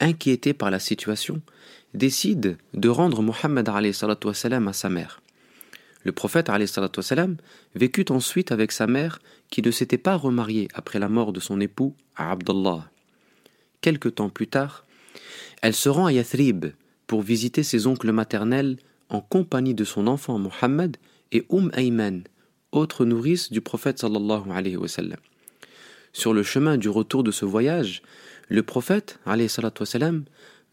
inquiété par la situation, décide de rendre Mohammed à sa mère. Le prophète vécut ensuite avec sa mère qui ne s'était pas remariée après la mort de son époux Abdullah. Quelque temps plus tard, elle se rend à Yathrib pour visiter ses oncles maternels en compagnie de son enfant Mohammed et Umm Ayman, autre nourrice du prophète sallallahu alayhi wa Sur le chemin du retour de ce voyage, le prophète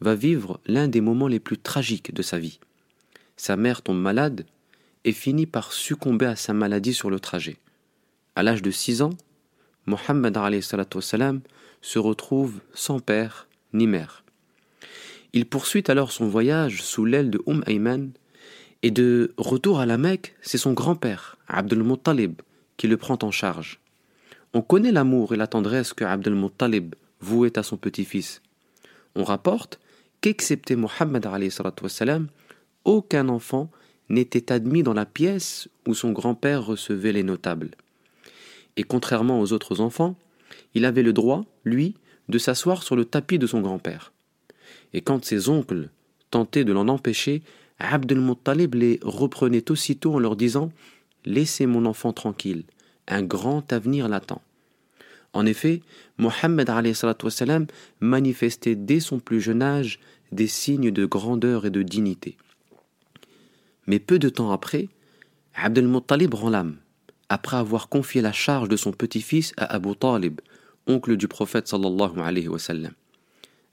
va vivre l'un des moments les plus tragiques de sa vie. Sa mère tombe malade et finit par succomber à sa maladie sur le trajet. À l'âge de 6 ans, Mohammed se retrouve sans père ni mère. Il poursuit alors son voyage sous l'aile de Umm Ayman et de retour à la Mecque, c'est son grand-père, Abdul Muttalib, qui le prend en charge. On connaît l'amour et la tendresse que Abdul Muttalib voué à son petit-fils. On rapporte qu'excepté Mohammed aucun enfant n'était admis dans la pièce où son grand-père recevait les notables. Et contrairement aux autres enfants, il avait le droit, lui, de s'asseoir sur le tapis de son grand-père. Et quand ses oncles tentaient de l'en empêcher, Abdel Muttalib les reprenait aussitôt en leur disant Laissez mon enfant tranquille, un grand avenir l'attend. En effet, Mohammed manifestait dès son plus jeune âge des signes de grandeur et de dignité. Mais peu de temps après, Abdel Muttalib rend l'âme, après avoir confié la charge de son petit-fils à Abu Talib, oncle du prophète sallallahu alayhi wa sallam.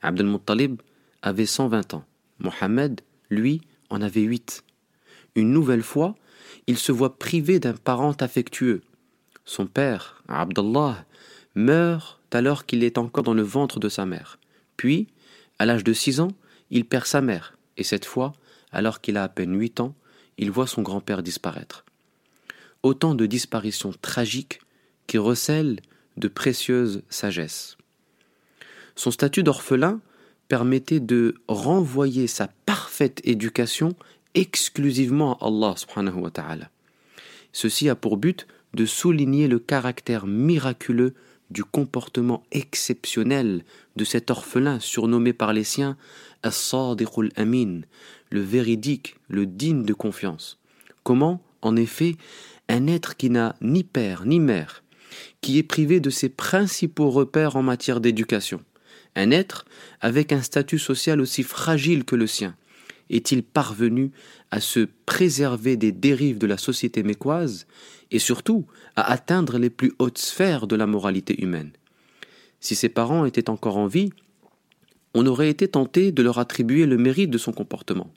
Abdel Muttalib avait 120 ans. Mohammed, lui, en avait 8. Une nouvelle fois, il se voit privé d'un parent affectueux. Son père, Abdullah, meurt alors qu'il est encore dans le ventre de sa mère. Puis, à l'âge de six ans, il perd sa mère, et cette fois, alors qu'il a à peine huit ans, il voit son grand-père disparaître. Autant de disparitions tragiques qui recèlent de précieuses sagesses. Son statut d'orphelin permettait de renvoyer sa parfaite éducation exclusivement à Allah. Ceci a pour but de souligner le caractère miraculeux du comportement exceptionnel de cet orphelin surnommé par les siens As-Sadiqul Amin, le véridique, le digne de confiance. Comment, en effet, un être qui n'a ni père ni mère, qui est privé de ses principaux repères en matière d'éducation, un être avec un statut social aussi fragile que le sien, est-il parvenu à se préserver des dérives de la société mécoise et surtout à atteindre les plus hautes sphères de la moralité humaine? Si ses parents étaient encore en vie, on aurait été tenté de leur attribuer le mérite de son comportement.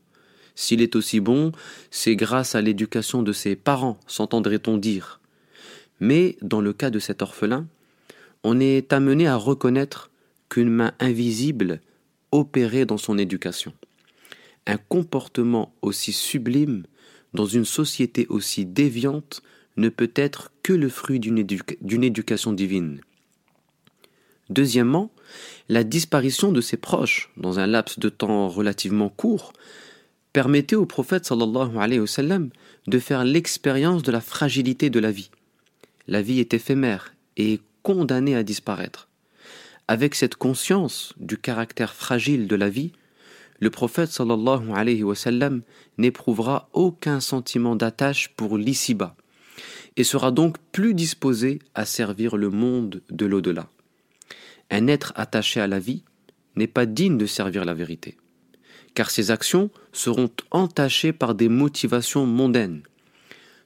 S'il est aussi bon, c'est grâce à l'éducation de ses parents, s'entendrait-on dire. Mais dans le cas de cet orphelin, on est amené à reconnaître qu'une main invisible opérait dans son éducation. Un comportement aussi sublime dans une société aussi déviante ne peut être que le fruit d'une éducation divine. Deuxièmement, la disparition de ses proches dans un laps de temps relativement court permettait au prophète de faire l'expérience de la fragilité de la vie. La vie est éphémère et condamnée à disparaître. Avec cette conscience du caractère fragile de la vie, le prophète sallallahu alayhi wa sallam n'éprouvera aucun sentiment d'attache pour l'ici-bas et sera donc plus disposé à servir le monde de l'au-delà. Un être attaché à la vie n'est pas digne de servir la vérité, car ses actions seront entachées par des motivations mondaines.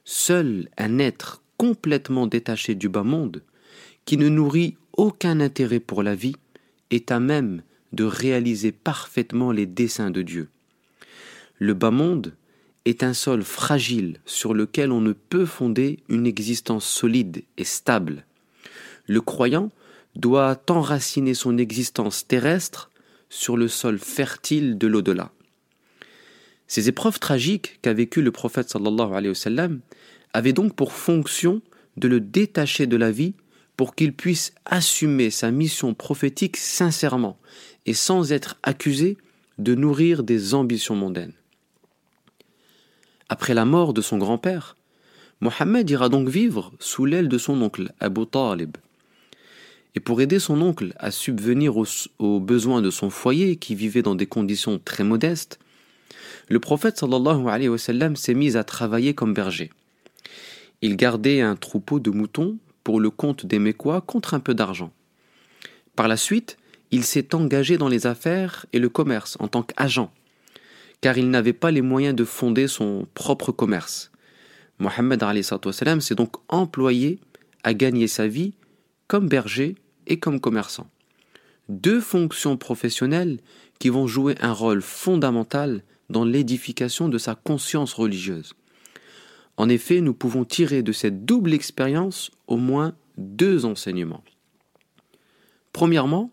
Seul un être complètement détaché du bas monde, qui ne nourrit aucun intérêt pour la vie, est à même de réaliser parfaitement les desseins de Dieu. Le bas monde est un sol fragile sur lequel on ne peut fonder une existence solide et stable. Le croyant doit enraciner son existence terrestre sur le sol fertile de l'au-delà. Ces épreuves tragiques qu'a vécues le prophète sallallahu alayhi wa sallam avaient donc pour fonction de le détacher de la vie pour qu'il puisse assumer sa mission prophétique sincèrement et sans être accusé de nourrir des ambitions mondaines. Après la mort de son grand-père, Mohammed ira donc vivre sous l'aile de son oncle Abu Talib. Et pour aider son oncle à subvenir aux, besoins de son foyer qui vivait dans des conditions très modestes, le prophète sallallahu alayhi wa s'est mis à travailler comme berger. Il gardait un troupeau de moutons pour le compte des Mécois contre un peu d'argent. Par la suite, il s'est engagé dans les affaires et le commerce en tant qu'agent, car il n'avait pas les moyens de fonder son propre commerce. Mohammed s'est donc employé à gagner sa vie comme berger et comme commerçant. Deux fonctions professionnelles qui vont jouer un rôle fondamental dans l'édification de sa conscience religieuse. En effet, nous pouvons tirer de cette double expérience au moins deux enseignements. Premièrement,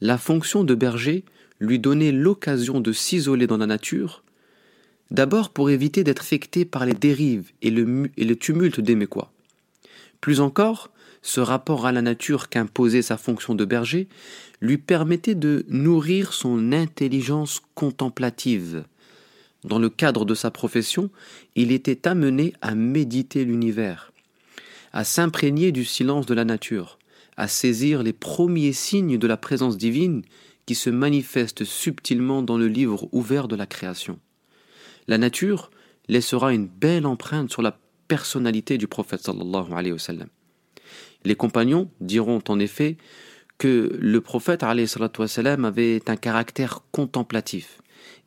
la fonction de berger lui donnait l'occasion de s'isoler dans la nature, d'abord pour éviter d'être affecté par les dérives et le, tumulte des Mécois. Plus encore, ce rapport à la nature qu'imposait sa fonction de berger lui permettait de nourrir son intelligence contemplative. Dans le cadre de sa profession, il était amené à méditer l'univers, à s'imprégner du silence de la nature, à saisir les premiers signes de la présence divine qui se manifestent subtilement dans le livre ouvert de la création. La nature laissera une belle empreinte sur la personnalité du prophète sallallahu alayhi wa. Les compagnons diront en effet que le prophète alayhi wa sallam avait un caractère contemplatif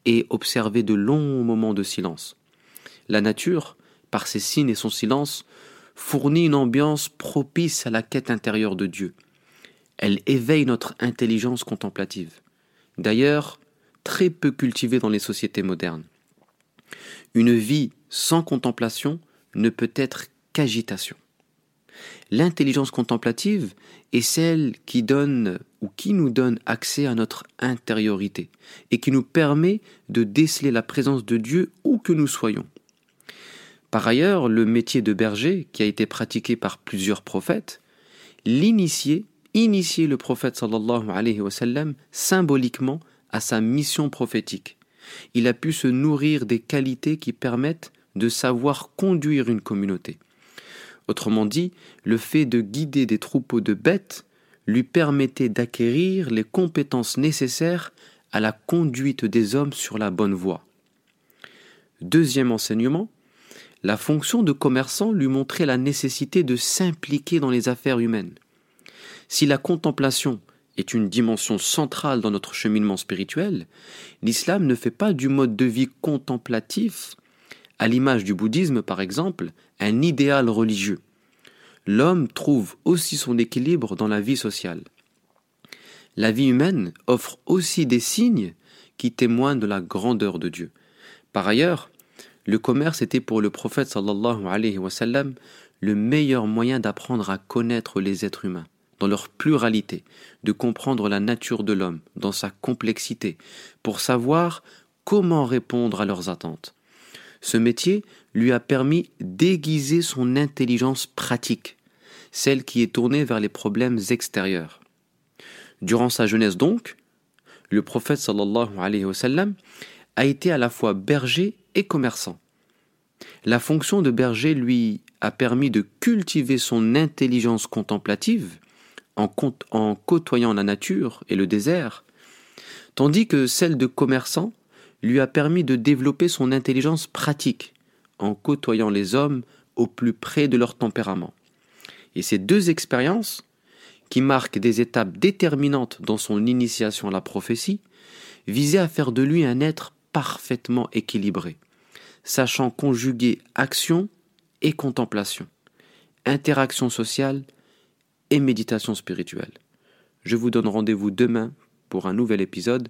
et observait de longs moments de silence. La nature, par ses signes et son silence, fournit une ambiance propice à la quête intérieure de Dieu. Elle éveille notre intelligence contemplative. D'ailleurs, très peu cultivée dans les sociétés modernes. Une vie sans contemplation ne peut être qu'agitation. L'intelligence contemplative est celle qui donne ou qui nous donne accès à notre intériorité et qui nous permet de déceler la présence de Dieu où que nous soyons. Par ailleurs, le métier de berger, qui a été pratiqué par plusieurs prophètes, l'initiait, initiait le prophète sallallahu alayhi wa sallam symboliquement à sa mission prophétique. Il a pu se nourrir des qualités qui permettent de savoir conduire une communauté. Autrement dit, le fait de guider des troupeaux de bêtes lui permettait d'acquérir les compétences nécessaires à la conduite des hommes sur la bonne voie. Deuxième enseignement, la fonction de commerçant lui montrait la nécessité de s'impliquer dans les affaires humaines. Si la contemplation est une dimension centrale dans notre cheminement spirituel, l'islam ne fait pas du mode de vie contemplatif, à l'image du bouddhisme par exemple, un idéal religieux. L'homme trouve aussi son équilibre dans la vie sociale. La vie humaine offre aussi des signes qui témoignent de la grandeur de Dieu. Par ailleurs, le commerce était pour le prophète le meilleur moyen d'apprendre à connaître les êtres humains dans leur pluralité, de comprendre la nature de l'homme dans sa complexité, pour savoir comment répondre à leurs attentes. Ce métier lui a permis d'aiguiser son intelligence pratique, celle qui est tournée vers les problèmes extérieurs. Durant sa jeunesse donc, le prophète sallallahu alayhi wa sallam a été à la fois berger et commerçant. La fonction de berger lui a permis de cultiver son intelligence contemplative en, en côtoyant la nature et le désert, tandis que celle de commerçant lui a permis de développer son intelligence pratique en côtoyant les hommes au plus près de leur tempérament. Et ces deux expériences, qui marquent des étapes déterminantes dans son initiation à la prophétie, visaient à faire de lui un être parfaitement équilibré, sachant conjuguer action et contemplation, interaction sociale et méditation spirituelle. Je vous donne rendez-vous demain pour un nouvel épisode.